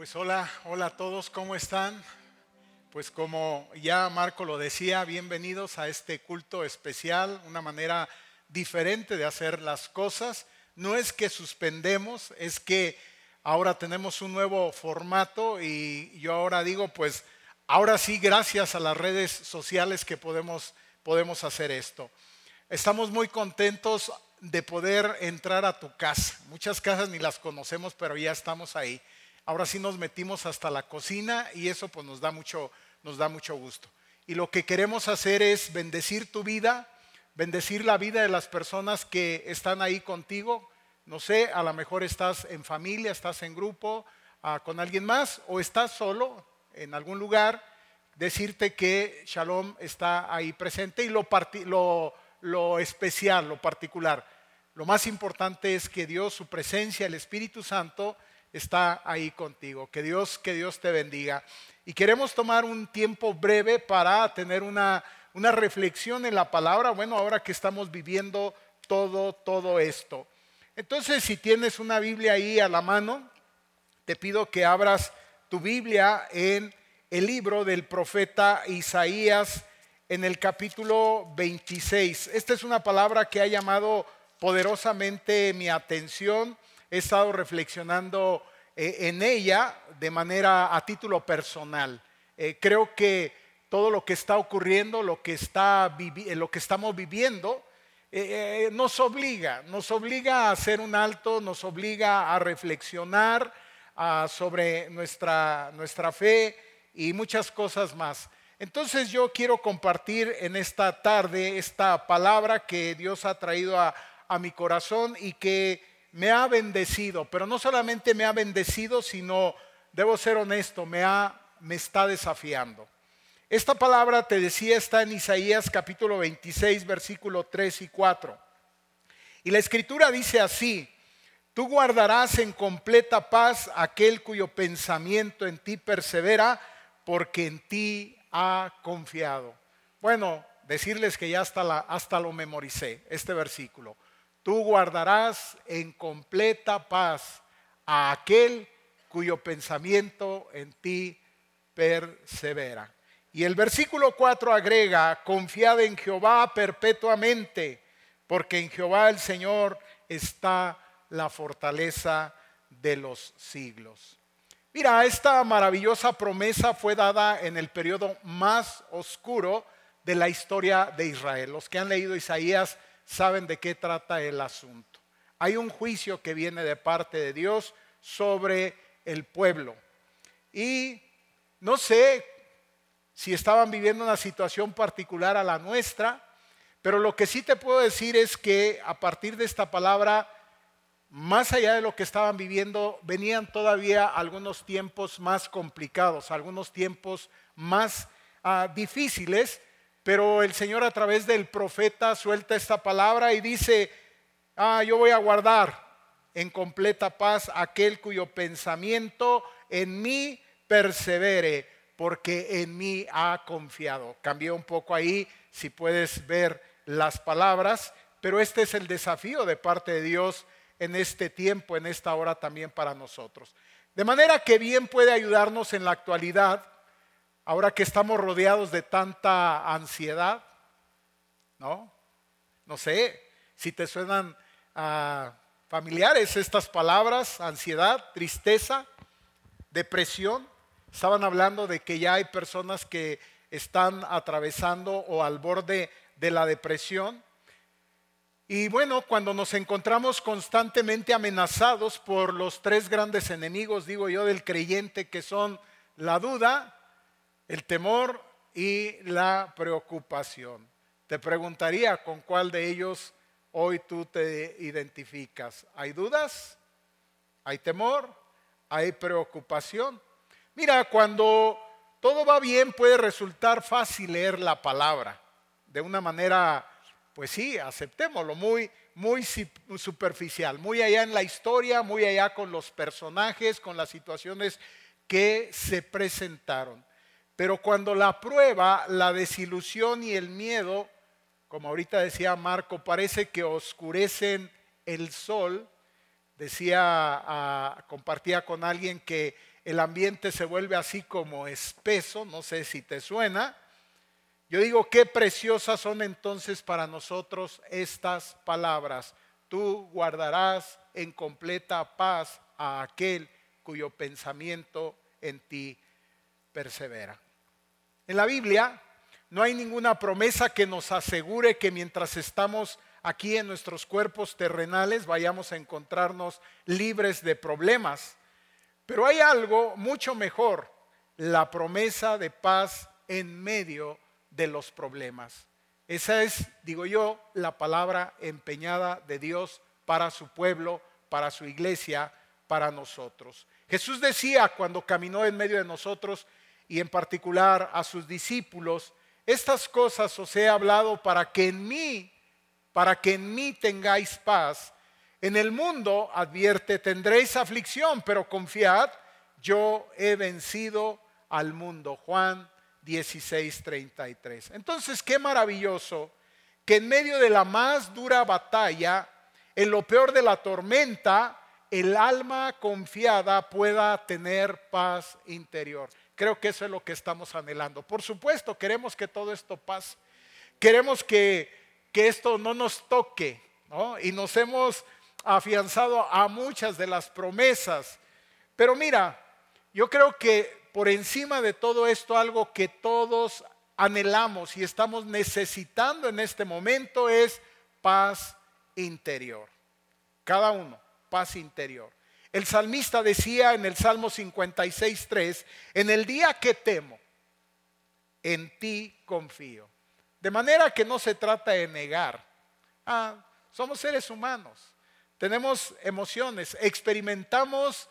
Pues hola, hola a todos, ¿cómo están? Pues como ya Marco lo decía, bienvenidos a este culto especial, una manera diferente de hacer las cosas. No es que suspendemos, es que ahora tenemos un nuevo formato y yo ahora digo, pues ahora sí, gracias a las redes sociales que podemos, podemos hacer esto. Estamos muy contentos de poder entrar a tu casa. Muchas casas ni las conocemos, pero ya estamos ahí. Ahora sí nos metimos hasta la cocina y eso pues nos da mucho, nos da mucho gusto. Y lo que queremos hacer es bendecir tu vida, bendecir la vida de las personas que están ahí contigo. No sé, a lo mejor estás en familia, estás en grupo ah, con alguien más o estás solo en algún lugar. Decirte que Shalom está ahí presente y lo, especial, lo particular. Lo más importante es que Dios, su presencia, el Espíritu Santo, está ahí contigo. Que Dios, que Dios te bendiga. Y queremos tomar un tiempo breve para tener una, una reflexión en la palabra, bueno, ahora que estamos viviendo todo, todo esto. Entonces, si tienes una Biblia ahí a la mano, te pido que abras tu Biblia en el libro del profeta Isaías en el capítulo 26. Esta es una palabra que ha llamado poderosamente mi atención he estado reflexionando eh, en ella de manera a título personal. Eh, creo que todo lo que está ocurriendo, lo que, está eh, lo que estamos viviendo, nos obliga, nos obliga a hacer un alto, nos obliga a reflexionar sobre nuestra, nuestra fe y muchas cosas más. Entonces yo quiero compartir en esta tarde esta palabra que Dios ha traído a, a mi corazón y que me ha bendecido, pero no solamente me ha bendecido, sino, debo ser honesto, me, ha, me está desafiando. Esta palabra, te decía, está en Isaías capítulo 26, versículo 3 y 4. Y la escritura dice así, tú guardarás en completa paz aquel cuyo pensamiento en ti persevera, porque en ti ha confiado. Bueno, decirles que ya hasta, la, hasta lo memoricé, este versículo. Tú guardarás en completa paz a aquel cuyo pensamiento en ti persevera. Y el versículo 4 agrega, confiad en Jehová perpetuamente, porque en Jehová el Señor está la fortaleza de los siglos. Mira, esta maravillosa promesa fue dada en el periodo más oscuro de la historia de Israel. Los que han leído Isaías saben de qué trata el asunto. Hay un juicio que viene de parte de Dios sobre el pueblo. Y no sé si estaban viviendo una situación particular a la nuestra, pero lo que sí te puedo decir es que a partir de esta palabra, más allá de lo que estaban viviendo, venían todavía algunos tiempos más complicados, algunos tiempos más ah, difíciles pero el Señor a través del profeta suelta esta palabra y dice, ah, yo voy a guardar en completa paz aquel cuyo pensamiento en mí persevere, porque en mí ha confiado. Cambié un poco ahí, si puedes ver las palabras, pero este es el desafío de parte de Dios en este tiempo, en esta hora también para nosotros. De manera que bien puede ayudarnos en la actualidad ahora que estamos rodeados de tanta ansiedad, ¿no? No sé si te suenan ah, familiares estas palabras, ansiedad, tristeza, depresión. Estaban hablando de que ya hay personas que están atravesando o al borde de la depresión. Y bueno, cuando nos encontramos constantemente amenazados por los tres grandes enemigos, digo yo, del creyente, que son la duda, el temor y la preocupación. Te preguntaría con cuál de ellos hoy tú te identificas. ¿Hay dudas? ¿Hay temor? ¿Hay preocupación? Mira, cuando todo va bien puede resultar fácil leer la palabra de una manera, pues sí, aceptémoslo, muy, muy superficial, muy allá en la historia, muy allá con los personajes, con las situaciones que se presentaron. Pero cuando la prueba, la desilusión y el miedo, como ahorita decía Marco, parece que oscurecen el sol, decía, compartía con alguien que el ambiente se vuelve así como espeso, no sé si te suena. Yo digo, qué preciosas son entonces para nosotros estas palabras. Tú guardarás en completa paz a aquel cuyo pensamiento en ti persevera. En la Biblia no hay ninguna promesa que nos asegure que mientras estamos aquí en nuestros cuerpos terrenales vayamos a encontrarnos libres de problemas. Pero hay algo mucho mejor, la promesa de paz en medio de los problemas. Esa es, digo yo, la palabra empeñada de Dios para su pueblo, para su iglesia, para nosotros. Jesús decía cuando caminó en medio de nosotros y en particular a sus discípulos, estas cosas os he hablado para que en mí, para que en mí tengáis paz. En el mundo, advierte, tendréis aflicción, pero confiad, yo he vencido al mundo. Juan 16, 33. Entonces, qué maravilloso que en medio de la más dura batalla, en lo peor de la tormenta, el alma confiada pueda tener paz interior. Creo que eso es lo que estamos anhelando. Por supuesto, queremos que todo esto pase. Queremos que, esto no nos toque. Y nos hemos afianzado a muchas de las promesas. Pero mira, yo creo que por encima de todo esto, algo que todos anhelamos y estamos necesitando en este momento es paz interior. Cada uno paz interior. El salmista decía en el Salmo 56.3, en el día que temo, en ti confío. De manera que no se trata de negar. Ah, somos seres humanos, tenemos emociones, experimentamos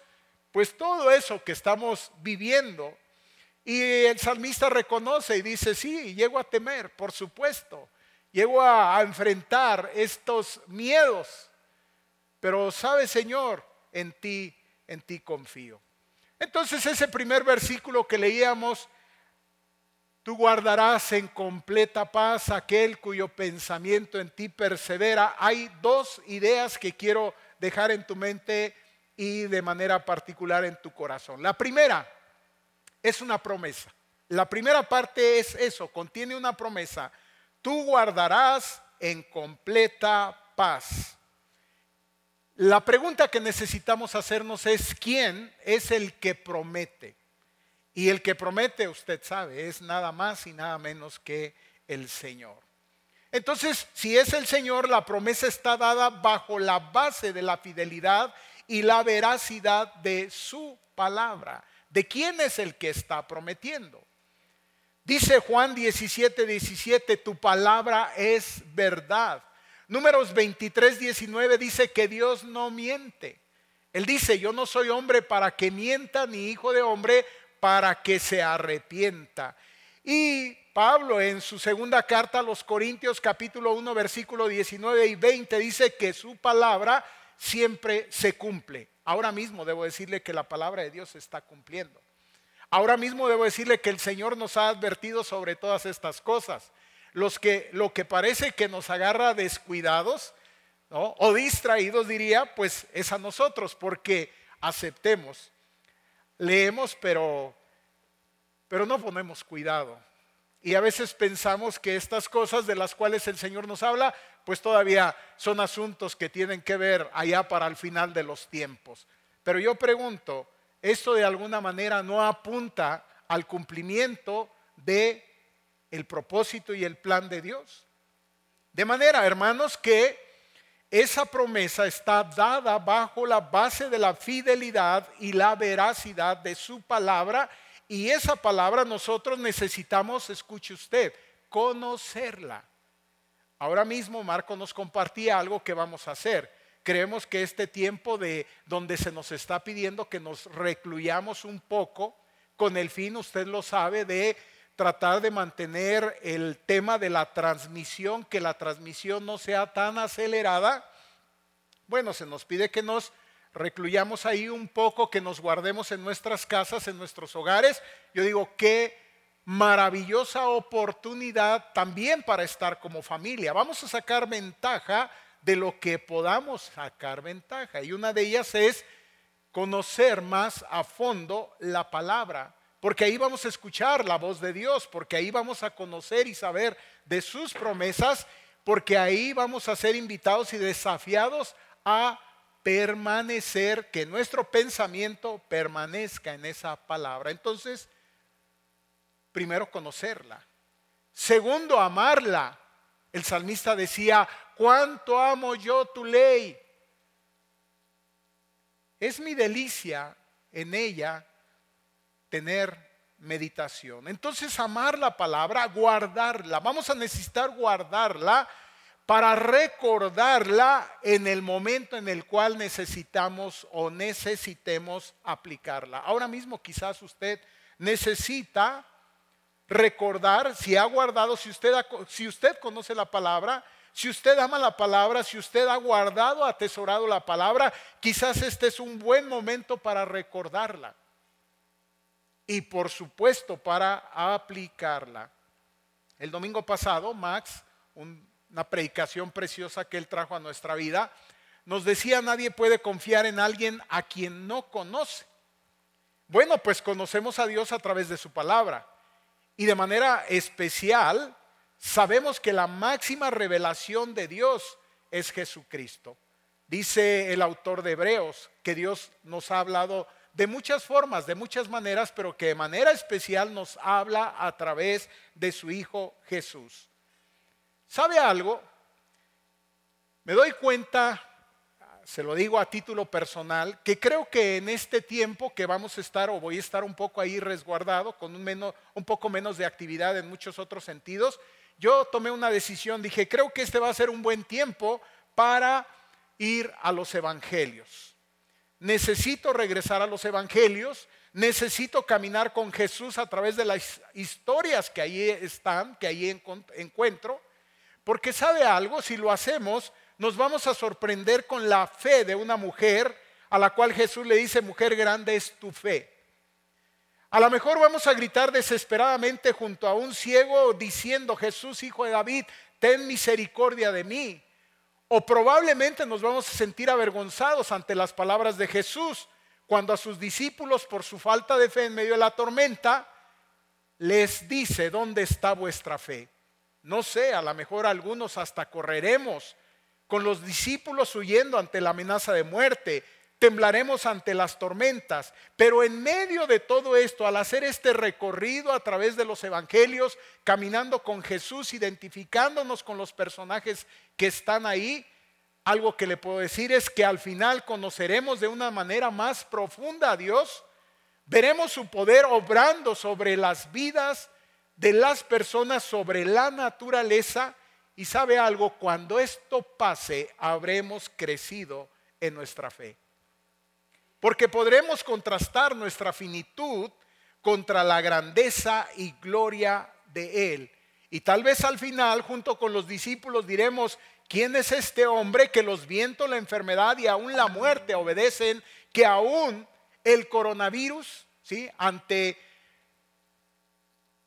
pues todo eso que estamos viviendo. Y el salmista reconoce y dice, sí, llego a temer, por supuesto, llego a enfrentar estos miedos pero sabe, Señor, en ti, en ti confío. Entonces ese primer versículo que leíamos, tú guardarás en completa paz aquel cuyo pensamiento en ti persevera. Hay dos ideas que quiero dejar en tu mente y de manera particular en tu corazón. La primera es una promesa. La primera parte es eso, contiene una promesa. Tú guardarás en completa paz. La pregunta que necesitamos hacernos es, ¿quién es el que promete? Y el que promete, usted sabe, es nada más y nada menos que el Señor. Entonces, si es el Señor, la promesa está dada bajo la base de la fidelidad y la veracidad de su palabra. ¿De quién es el que está prometiendo? Dice Juan 17, 17, tu palabra es verdad. Números 23, 19 dice que Dios no miente. Él dice, yo no soy hombre para que mienta, ni hijo de hombre para que se arrepienta. Y Pablo en su segunda carta a los Corintios capítulo 1 versículo 19 y 20 dice que su palabra siempre se cumple. Ahora mismo debo decirle que la palabra de Dios se está cumpliendo. Ahora mismo debo decirle que el Señor nos ha advertido sobre todas estas cosas los que, lo que parece que nos agarra descuidados o distraídos, diría, pues es a nosotros, porque aceptemos, leemos, pero, pero no ponemos cuidado. Y a veces pensamos que estas cosas de las cuales el Señor nos habla, pues todavía son asuntos que tienen que ver allá para el final de los tiempos. Pero yo pregunto, ¿esto de alguna manera no apunta al cumplimiento de el propósito y el plan de Dios. De manera, hermanos, que esa promesa está dada bajo la base de la fidelidad y la veracidad de su palabra. Y esa palabra nosotros necesitamos, escuche usted, conocerla. Ahora mismo Marco nos compartía algo que vamos a hacer. Creemos que este tiempo de donde se nos está pidiendo que nos recluyamos un poco con el fin, usted lo sabe, de tratar de mantener el tema de la transmisión, que la transmisión no sea tan acelerada, bueno, se nos pide que nos recluyamos ahí un poco, que nos guardemos en nuestras casas, en nuestros hogares. Yo digo, qué maravillosa oportunidad también para estar como familia. Vamos a sacar ventaja de lo que podamos sacar ventaja. Y una de ellas es conocer más a fondo la palabra, porque ahí vamos a escuchar la voz de Dios, porque ahí vamos a conocer y saber de sus promesas, porque ahí vamos a ser invitados y desafiados a permanecer, que nuestro pensamiento permanezca en esa palabra. Entonces, primero conocerla. Segundo, amarla. El salmista decía, cuánto amo yo tu ley. Es mi delicia en ella tener meditación. Entonces, amar la palabra, guardarla. Vamos a necesitar guardarla para recordarla en el momento en el cual necesitamos o necesitemos aplicarla. Ahora mismo quizás usted necesita recordar si ha guardado, si usted, si usted conoce la palabra, si usted ama la palabra, si usted ha guardado, atesorado la palabra, quizás este es un buen momento para recordarla. Y por supuesto para aplicarla. El domingo pasado, Max, una predicación preciosa que él trajo a nuestra vida, nos decía, nadie puede confiar en alguien a quien no conoce. Bueno, pues conocemos a Dios a través de su palabra. Y de manera especial, sabemos que la máxima revelación de Dios es Jesucristo. Dice el autor de Hebreos que Dios nos ha hablado de muchas formas, de muchas maneras, pero que de manera especial nos habla a través de su Hijo Jesús. ¿Sabe algo? Me doy cuenta se lo digo a título personal, que creo que en este tiempo que vamos a estar o voy a estar un poco ahí resguardado, con un, menos, un poco menos de actividad en muchos otros sentidos, yo tomé una decisión, dije, creo que este va a ser un buen tiempo para ir a los evangelios. Necesito regresar a los evangelios, necesito caminar con Jesús a través de las historias que ahí están, que ahí encuentro, porque sabe algo, si lo hacemos, nos vamos a sorprender con la fe de una mujer a la cual Jesús le dice, mujer grande es tu fe. A lo mejor vamos a gritar desesperadamente junto a un ciego diciendo, Jesús, hijo de David, ten misericordia de mí. O probablemente nos vamos a sentir avergonzados ante las palabras de Jesús cuando a sus discípulos, por su falta de fe en medio de la tormenta, les dice, ¿dónde está vuestra fe? No sé, a lo mejor algunos hasta correremos con los discípulos huyendo ante la amenaza de muerte, temblaremos ante las tormentas. Pero en medio de todo esto, al hacer este recorrido a través de los evangelios, caminando con Jesús, identificándonos con los personajes que están ahí, algo que le puedo decir es que al final conoceremos de una manera más profunda a Dios, veremos su poder obrando sobre las vidas de las personas, sobre la naturaleza y sabe algo, cuando esto pase, habremos crecido en nuestra fe. Porque podremos contrastar nuestra finitud contra la grandeza y gloria de Él. Y tal vez al final, junto con los discípulos, diremos, ¿quién es este hombre que los vientos, la enfermedad y aún la muerte obedecen, que aún el coronavirus, ¿sí? ante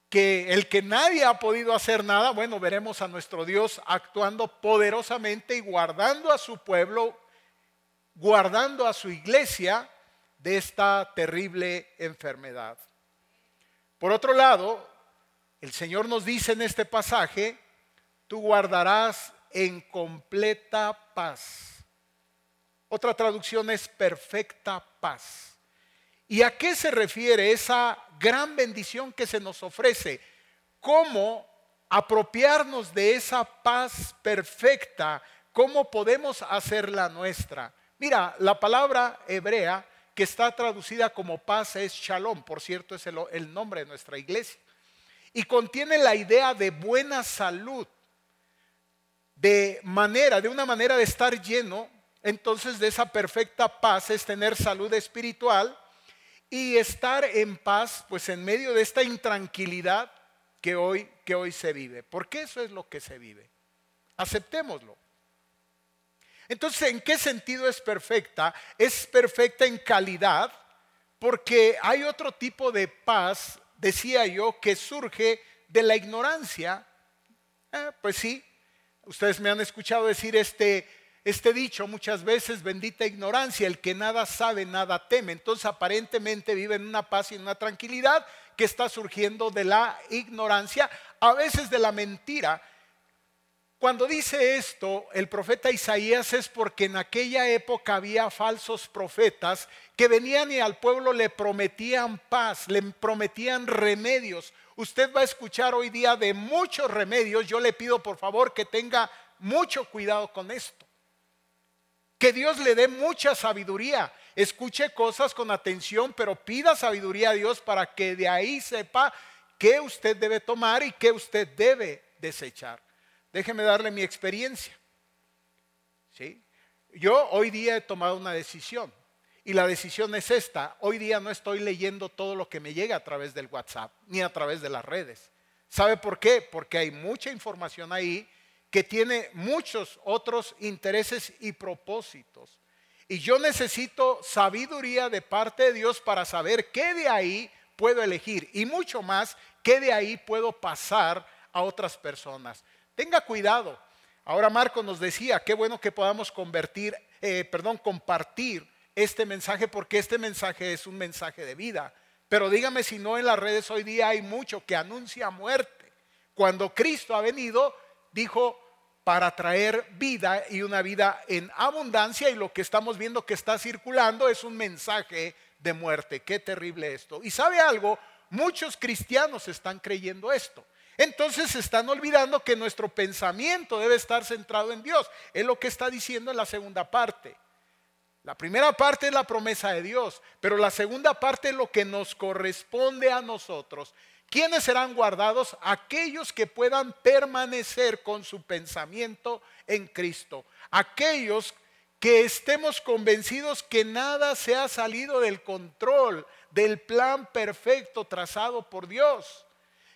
que el que nadie ha podido hacer nada, bueno, veremos a nuestro Dios actuando poderosamente y guardando a su pueblo, guardando a su iglesia de esta terrible enfermedad. Por otro lado, el Señor nos dice en este pasaje, tú guardarás en completa paz. Otra traducción es perfecta paz. ¿Y a qué se refiere esa gran bendición que se nos ofrece? ¿Cómo apropiarnos de esa paz perfecta? ¿Cómo podemos hacerla nuestra? Mira, la palabra hebrea que está traducida como paz es shalom, por cierto es el, nombre de nuestra iglesia, y contiene la idea de buena salud, de manera, de una manera de estar lleno, entonces de esa perfecta paz es tener salud espiritual, y estar en paz, pues en medio de esta intranquilidad que hoy, que hoy se vive. Porque eso es lo que se vive. Aceptémoslo. Entonces, ¿en qué sentido es perfecta? Es perfecta en calidad, porque hay otro tipo de paz, decía yo, que surge de la ignorancia. Eh, pues sí, ustedes me han escuchado decir este este dicho muchas veces, bendita ignorancia, el que nada sabe, nada teme. Entonces aparentemente vive en una paz y en una tranquilidad que está surgiendo de la ignorancia, a veces de la mentira. Cuando dice esto el profeta Isaías es porque en aquella época había falsos profetas que venían y al pueblo le prometían paz, le prometían remedios. Usted va a escuchar hoy día de muchos remedios. Yo le pido por favor que tenga mucho cuidado con esto. Que Dios le dé mucha sabiduría. Escuche cosas con atención, pero pida sabiduría a Dios para que de ahí sepa qué usted debe tomar y qué usted debe desechar. Déjeme darle mi experiencia. ¿Sí? Yo hoy día he tomado una decisión y la decisión es esta. Hoy día no estoy leyendo todo lo que me llega a través del WhatsApp ni a través de las redes. ¿Sabe por qué? Porque hay mucha información ahí que tiene muchos otros intereses y propósitos. Y yo necesito sabiduría de parte de Dios para saber qué de ahí puedo elegir y mucho más qué de ahí puedo pasar a otras personas. Tenga cuidado. Ahora Marco nos decía, qué bueno que podamos convertir, eh, perdón, compartir este mensaje porque este mensaje es un mensaje de vida. Pero dígame si no en las redes hoy día hay mucho que anuncia muerte. Cuando Cristo ha venido, dijo, para traer vida y una vida en abundancia y lo que estamos viendo que está circulando es un mensaje de muerte. Qué terrible esto. Y sabe algo, muchos cristianos están creyendo esto. Entonces se están olvidando que nuestro pensamiento debe estar centrado en Dios. Es lo que está diciendo en la segunda parte. La primera parte es la promesa de Dios, pero la segunda parte es lo que nos corresponde a nosotros ¿Quiénes serán guardados? Aquellos que puedan permanecer con su pensamiento en Cristo. Aquellos que estemos convencidos que nada se ha salido del control del plan perfecto trazado por Dios.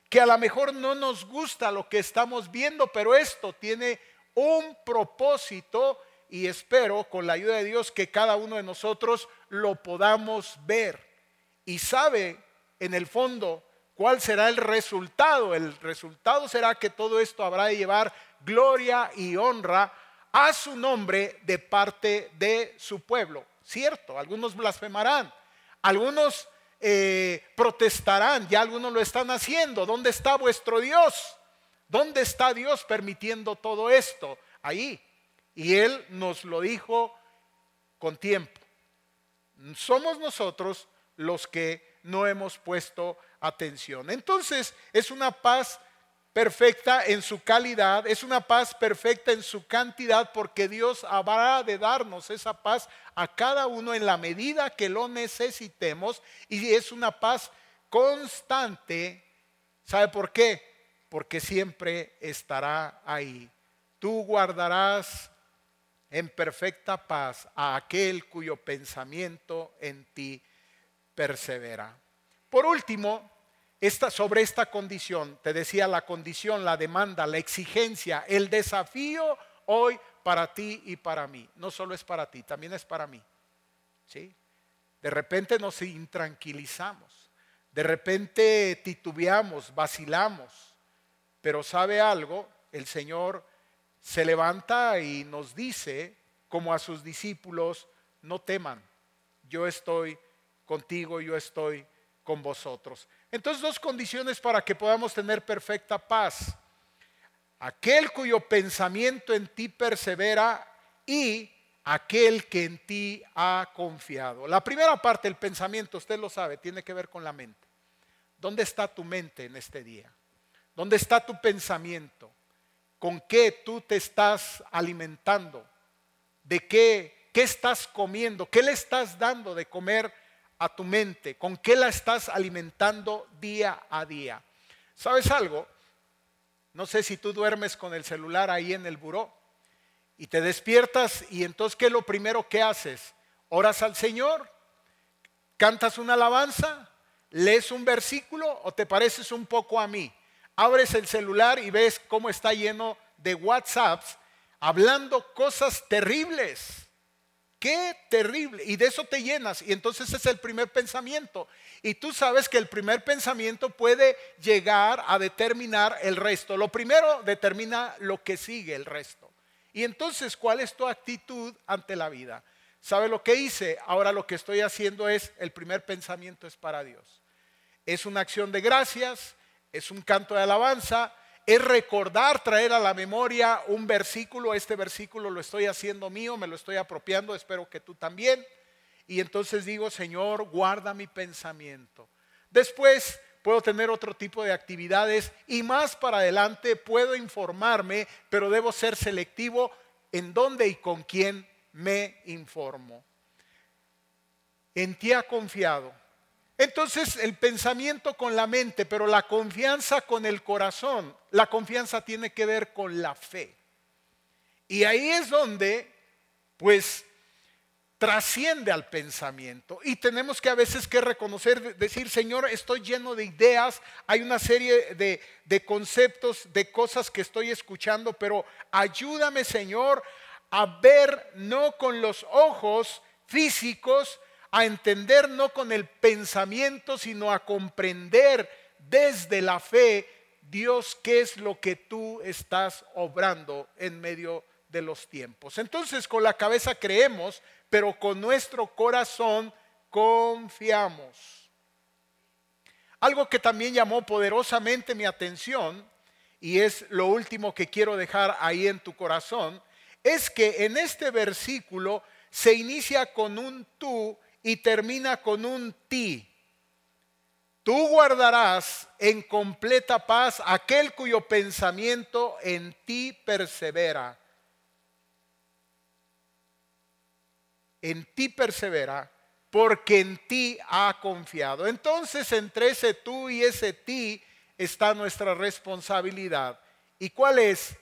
Que a lo mejor no nos gusta lo que estamos viendo, pero esto tiene un propósito y espero con la ayuda de Dios que cada uno de nosotros lo podamos ver. Y sabe en el fondo ¿Cuál será el resultado? El resultado será que todo esto habrá de llevar gloria y honra a su nombre de parte de su pueblo. Cierto, algunos blasfemarán, algunos eh, protestarán, ya algunos lo están haciendo. ¿Dónde está vuestro Dios? ¿Dónde está Dios permitiendo todo esto? Ahí. Y Él nos lo dijo con tiempo. Somos nosotros los que no hemos puesto atención. Entonces es una paz perfecta en su calidad, es una paz perfecta en su cantidad, porque Dios habrá de darnos esa paz a cada uno en la medida que lo necesitemos y es una paz constante. ¿Sabe por qué? Porque siempre estará ahí. Tú guardarás en perfecta paz a aquel cuyo pensamiento en ti persevera. Por último, sobre esta condición, te decía la condición, la demanda, la exigencia, el desafío hoy para ti y para mí. No solo es para ti, también es para mí. ¿Sí? De repente nos intranquilizamos, de repente titubeamos, vacilamos, pero ¿sabe algo? El Señor se levanta y nos dice, como a sus discípulos, no teman, yo estoy contigo, yo estoy con vosotros. Entonces, dos condiciones para que podamos tener perfecta paz. Aquel cuyo pensamiento en ti persevera y aquel que en ti ha confiado. La primera parte del pensamiento, usted lo sabe, tiene que ver con la mente. ¿Dónde está tu mente en este día? ¿Dónde está tu pensamiento? ¿Con qué tú te estás alimentando? ¿De qué? ¿Qué estás comiendo? ¿Qué le estás dando de comer? A tu mente? ¿Con qué la estás alimentando día a día? ¿Sabes algo? No sé si tú duermes con el celular ahí en el buró y te despiertas y entonces ¿qué es lo primero que haces? ¿Oras al Señor? ¿Cantas una alabanza? ¿Lees un versículo o te pareces un poco a mí? Abres el celular y ves cómo está lleno de WhatsApps hablando cosas terribles Qué terrible. Y de eso te llenas. Y entonces es el primer pensamiento. Y tú sabes que el primer pensamiento puede llegar a determinar el resto. Lo primero determina lo que sigue el resto. Y entonces, ¿cuál es tu actitud ante la vida? ¿Sabe lo que hice? Ahora lo que estoy haciendo es, el primer pensamiento es para Dios. Es una acción de gracias, es un canto de alabanza, es recordar, traer a la memoria un versículo. Este versículo lo estoy haciendo mío, me lo estoy apropiando, espero que tú también. Y entonces digo, Señor, guarda mi pensamiento. Después puedo tener otro tipo de actividades y más para adelante puedo informarme, pero debo ser selectivo en dónde y con quién me informo. En ti ha confiado. Entonces el pensamiento con la mente, pero la confianza con el corazón. La confianza tiene que ver con la fe. Y ahí es donde, pues, trasciende al pensamiento y tenemos que a veces que reconocer, decir, Señor, estoy lleno de ideas, hay una serie de, de, conceptos, de cosas que estoy escuchando, pero ayúdame, Señor, a ver no con los ojos físicos, a entender no con el pensamiento, sino a comprender desde la fe, Dios, qué es lo que tú estás obrando en medio de los tiempos. Entonces, con la cabeza creemos, pero con nuestro corazón confiamos. Algo que también llamó poderosamente mi atención, y es lo último que quiero dejar ahí en tu corazón, es que en este versículo se inicia con un tú y termina con un ti. Tú guardarás en completa paz aquel cuyo pensamiento en ti persevera en ti persevera, porque en ti ha confiado. Entonces, entre ese tú y ese ti está nuestra responsabilidad. ¿Y cuál es?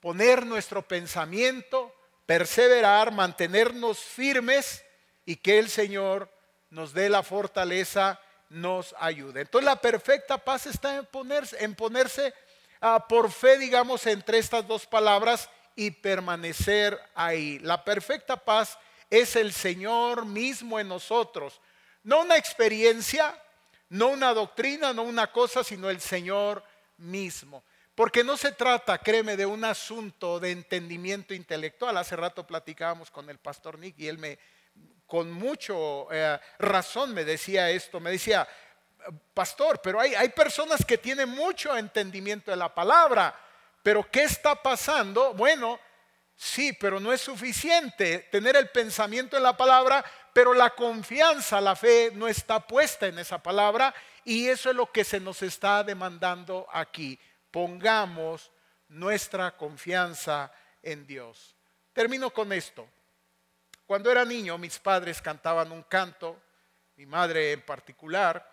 Poner nuestro pensamiento, perseverar, mantenernos firmes y que el Señor nos dé la fortaleza, nos ayude. Entonces la perfecta paz está en ponerse, en ponerse ah, por fe, digamos, entre estas dos palabras y permanecer ahí. La perfecta paz es el Señor mismo en nosotros. No una experiencia, no una doctrina, no una cosa, sino el Señor mismo. Porque no se trata, créeme, de un asunto de entendimiento intelectual. Hace rato platicábamos con el pastor Nick y él me, con mucho eh, razón me decía esto. Me decía, pastor, pero hay, hay personas que tienen mucho entendimiento de la palabra. Pero ¿qué está pasando? Bueno, Sí, pero no es suficiente tener el pensamiento en la palabra, pero la confianza, la fe no está puesta en esa palabra y eso es lo que se nos está demandando aquí. Pongamos nuestra confianza en Dios. Termino con esto. Cuando era niño, mis padres cantaban un canto, mi madre en particular.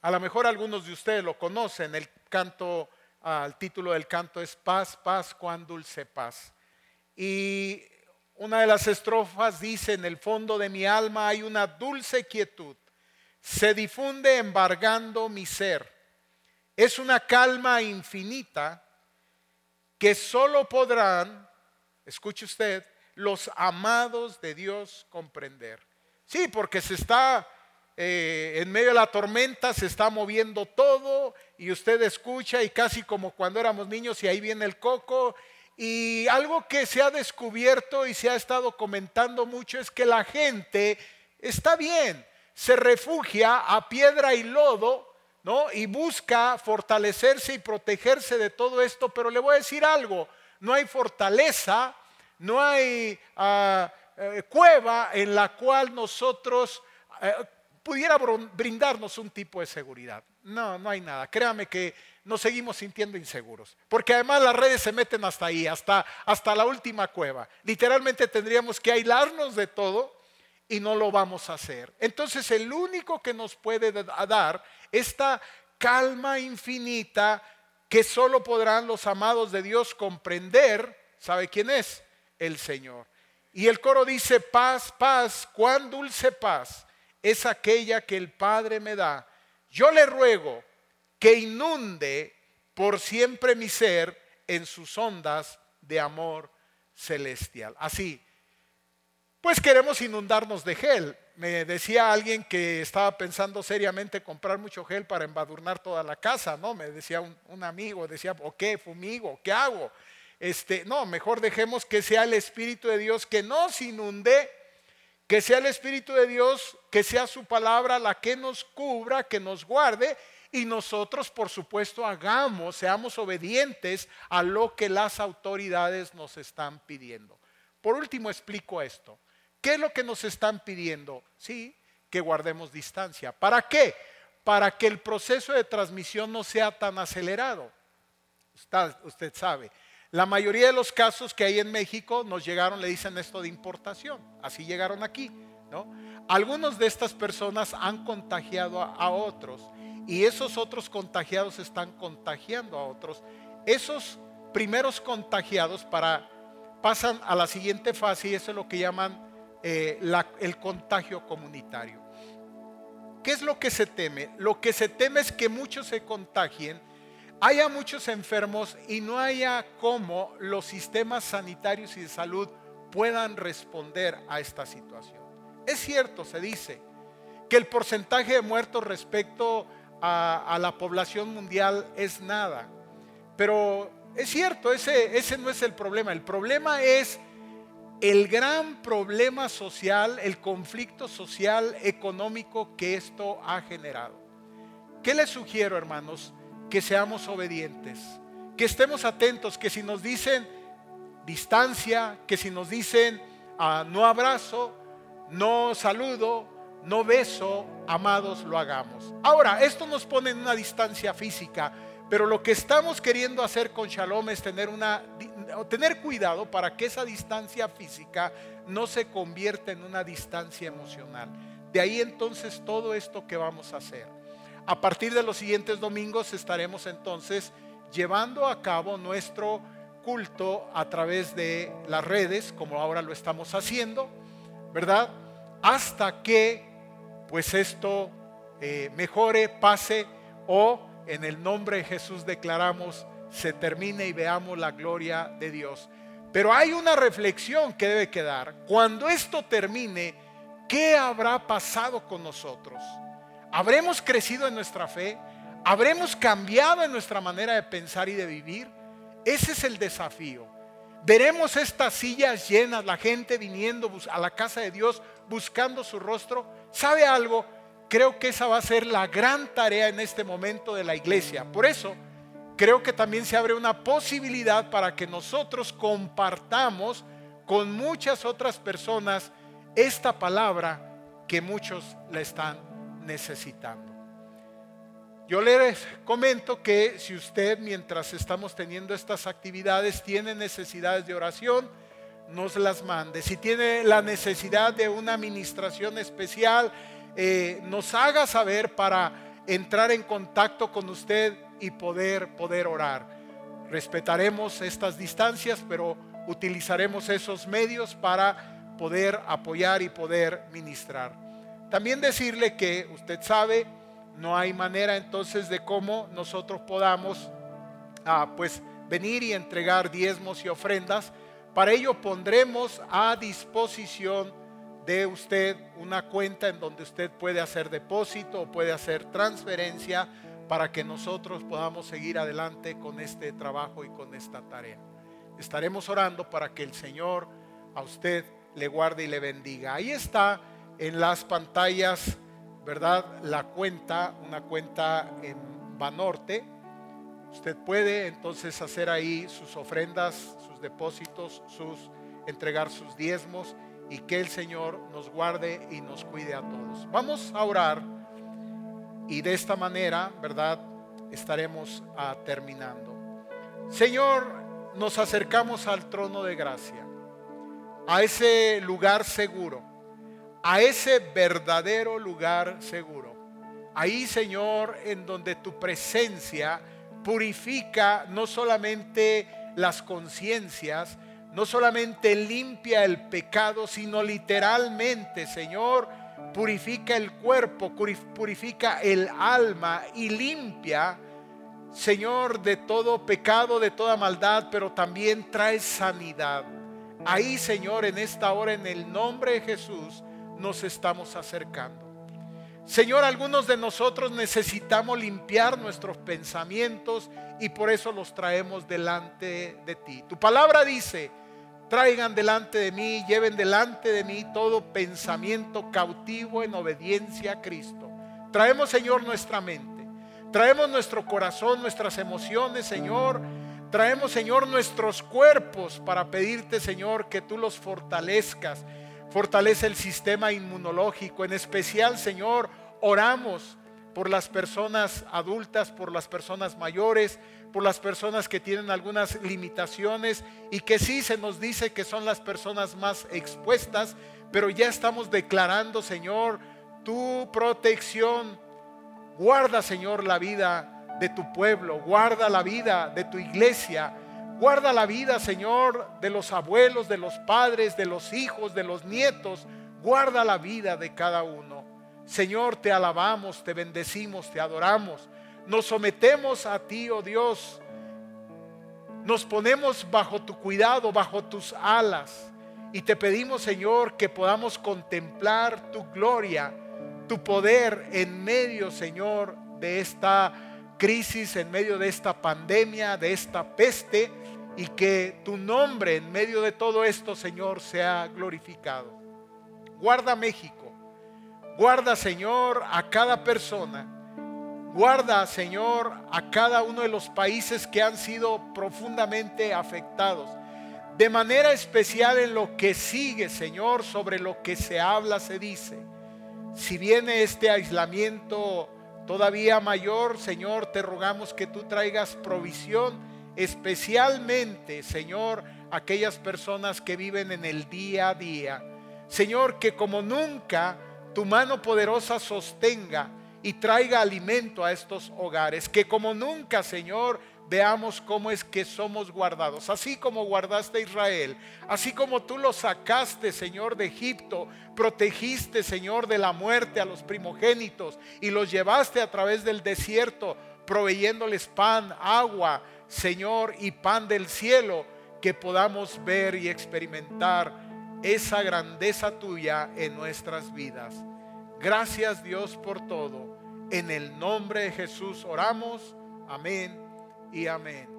A lo mejor algunos de ustedes lo conocen. El canto, el título del canto es Paz, paz, cuán dulce paz. Y una de las estrofas dice, en el fondo de mi alma hay una dulce quietud, se difunde embargando mi ser. Es una calma infinita que solo podrán, escuche usted, los amados de Dios comprender. Sí, porque se está eh, en medio de la tormenta, se está moviendo todo y usted escucha y casi como cuando éramos niños y ahí viene el coco y algo que se ha descubierto y se ha estado comentando mucho es que la gente está bien, se refugia a piedra y lodo, ¿no? Y busca fortalecerse y protegerse de todo esto, pero le voy a decir algo, no hay fortaleza, no hay ah, eh, cueva en la cual nosotros eh, pudiera brindarnos un tipo de seguridad. No, no hay nada. Créame que nos seguimos sintiendo inseguros. Porque además las redes se meten hasta ahí, hasta, hasta la última cueva. Literalmente tendríamos que aislarnos de todo y no lo vamos a hacer. Entonces el único que nos puede dar esta calma infinita que solo podrán los amados de Dios comprender, ¿sabe quién es? El Señor. Y el coro dice, paz, paz, cuán dulce paz es aquella que el Padre me da. Yo le ruego que inunde por siempre mi ser en sus ondas de amor celestial. Así, pues queremos inundarnos de gel. Me decía alguien que estaba pensando seriamente comprar mucho gel para embadurnar toda la casa, ¿no? Me decía un, amigo, decía, ¿o qué? ¿Fumigo? ¿Qué hago? Este, no, mejor dejemos que sea el Espíritu de Dios que nos inunde, que sea el Espíritu de Dios, que sea su palabra la que nos cubra, que nos guarde y nosotros, por supuesto, hagamos, seamos obedientes a lo que las autoridades nos están pidiendo. Por último, explico esto. ¿Qué es lo que nos están pidiendo? Sí, que guardemos distancia. ¿Para qué? Para que el proceso de transmisión no sea tan acelerado. Usted, sabe, la mayoría de los casos que hay en México nos llegaron, le dicen esto de importación. Así llegaron aquí, ¿no? Algunos de estas personas han contagiado a otros y esos otros contagiados están contagiando a otros. Esos primeros contagiados para, pasan a la siguiente fase y eso es lo que llaman eh, el contagio comunitario. ¿Qué es lo que se teme? Lo que se teme es que muchos se contagien, haya muchos enfermos y no haya cómo los sistemas sanitarios y de salud puedan responder a esta situación. Es cierto, se dice, que el porcentaje de muertos respecto a, la población mundial es nada. Pero es cierto, ese, ese no es el problema. El problema es el gran problema social, el conflicto social, económico que esto ha generado. ¿Qué les sugiero, hermanos? Que seamos obedientes, que estemos atentos, que si nos dicen distancia, que si nos dicen ah, no abrazo, no saludo, no beso, amados, lo hagamos. Ahora, esto nos pone en una distancia física, pero lo que estamos queriendo hacer con Shalom es tener, una, tener cuidado para que esa distancia física no se convierta en una distancia emocional. De ahí entonces todo esto que vamos a hacer. A partir de los siguientes domingos estaremos entonces llevando a cabo nuestro culto a través de las redes, como ahora lo estamos haciendo, ¿verdad? Hasta que pues esto eh, mejore, pase o en el nombre de Jesús declaramos se termine y veamos la gloria de Dios. Pero hay una reflexión que debe quedar. Cuando esto termine, ¿qué habrá pasado con nosotros? ¿Habremos crecido en nuestra fe? ¿Habremos cambiado en nuestra manera de pensar y de vivir? Ese es el desafío. Veremos estas sillas llenas, la gente viniendo a la casa de Dios buscando su rostro. ¿Sabe algo? Creo que esa va a ser la gran tarea en este momento de la iglesia. Por eso, creo que también se abre una posibilidad para que nosotros compartamos con muchas otras personas esta palabra que muchos la están necesitando. Yo les comento que si usted mientras estamos teniendo estas actividades tiene necesidades de oración, nos las mande. Si tiene la necesidad de una administración especial, eh, nos haga saber para entrar en contacto con usted y poder, poder orar. Respetaremos estas distancias, pero utilizaremos esos medios para poder apoyar y poder ministrar. También decirle que usted sabe, no hay manera entonces de cómo nosotros podamos ah, pues venir y entregar diezmos y ofrendas. Para ello pondremos a disposición de usted una cuenta en donde usted puede hacer depósito o puede hacer transferencia para que nosotros podamos seguir adelante con este trabajo y con esta tarea. Estaremos orando para que el Señor a usted le guarde y le bendiga. Ahí está en las pantallas ¿verdad? La cuenta, una cuenta en Banorte. Usted puede entonces hacer ahí sus ofrendas, sus depósitos, sus entregar sus diezmos y que el Señor nos guarde y nos cuide a todos. Vamos a orar y de esta manera, ¿verdad? Estaremos ah, terminando. Señor, nos acercamos al trono de gracia, a ese lugar seguro a ese verdadero lugar seguro. Ahí, Señor, en donde tu presencia purifica no solamente las conciencias, no solamente limpia el pecado, sino literalmente, Señor, purifica el cuerpo, purifica el alma y limpia, Señor, de todo pecado, de toda maldad, pero también trae sanidad. Ahí, Señor, en esta hora, en el nombre de Jesús, nos estamos acercando. Señor, algunos de nosotros necesitamos limpiar nuestros pensamientos y por eso los traemos delante de ti. Tu palabra dice, traigan delante de mí, lleven delante de mí todo pensamiento cautivo en obediencia a Cristo. Traemos, Señor, nuestra mente. Traemos nuestro corazón, nuestras emociones, Señor. Traemos, Señor, nuestros cuerpos para pedirte, Señor, que tú los fortalezcas Fortalece el sistema inmunológico. En especial, Señor, oramos por las personas adultas, por las personas mayores, por las personas que tienen algunas limitaciones y que sí se nos dice que son las personas más expuestas, pero ya estamos declarando, Señor, tu protección. Guarda, Señor, la vida de tu pueblo, guarda la vida de tu iglesia, Guarda la vida, Señor, de los abuelos, de los padres, de los hijos, de los nietos. Guarda la vida de cada uno. Señor, te alabamos, te bendecimos, te adoramos. Nos sometemos a ti, oh Dios. Nos ponemos bajo tu cuidado, bajo tus alas. Y te pedimos, Señor, que podamos contemplar tu gloria, tu poder en medio, Señor, de esta crisis, en medio de esta pandemia, de esta peste y que tu nombre en medio de todo esto, Señor, sea glorificado. Guarda México, guarda, Señor, a cada persona. Guarda, Señor, a cada uno de los países que han sido profundamente afectados. De manera especial en lo que sigue, Señor, sobre lo que se habla, se dice. Si viene este aislamiento todavía mayor, Señor, te rogamos que tú traigas provisión especialmente, Señor, aquellas personas que viven en el día a día. Señor, que como nunca tu mano poderosa sostenga y traiga alimento a estos hogares. Que como nunca, Señor, veamos cómo es que somos guardados. Así como guardaste a Israel, así como tú lo sacaste, Señor, de Egipto, protegiste, Señor, de la muerte a los primogénitos y los llevaste a través del desierto, proveyéndoles pan, agua, Señor, y pan del cielo, que podamos ver y experimentar esa grandeza tuya en nuestras vidas. Gracias Dios por todo. En el nombre de Jesús oramos. Amén y amén.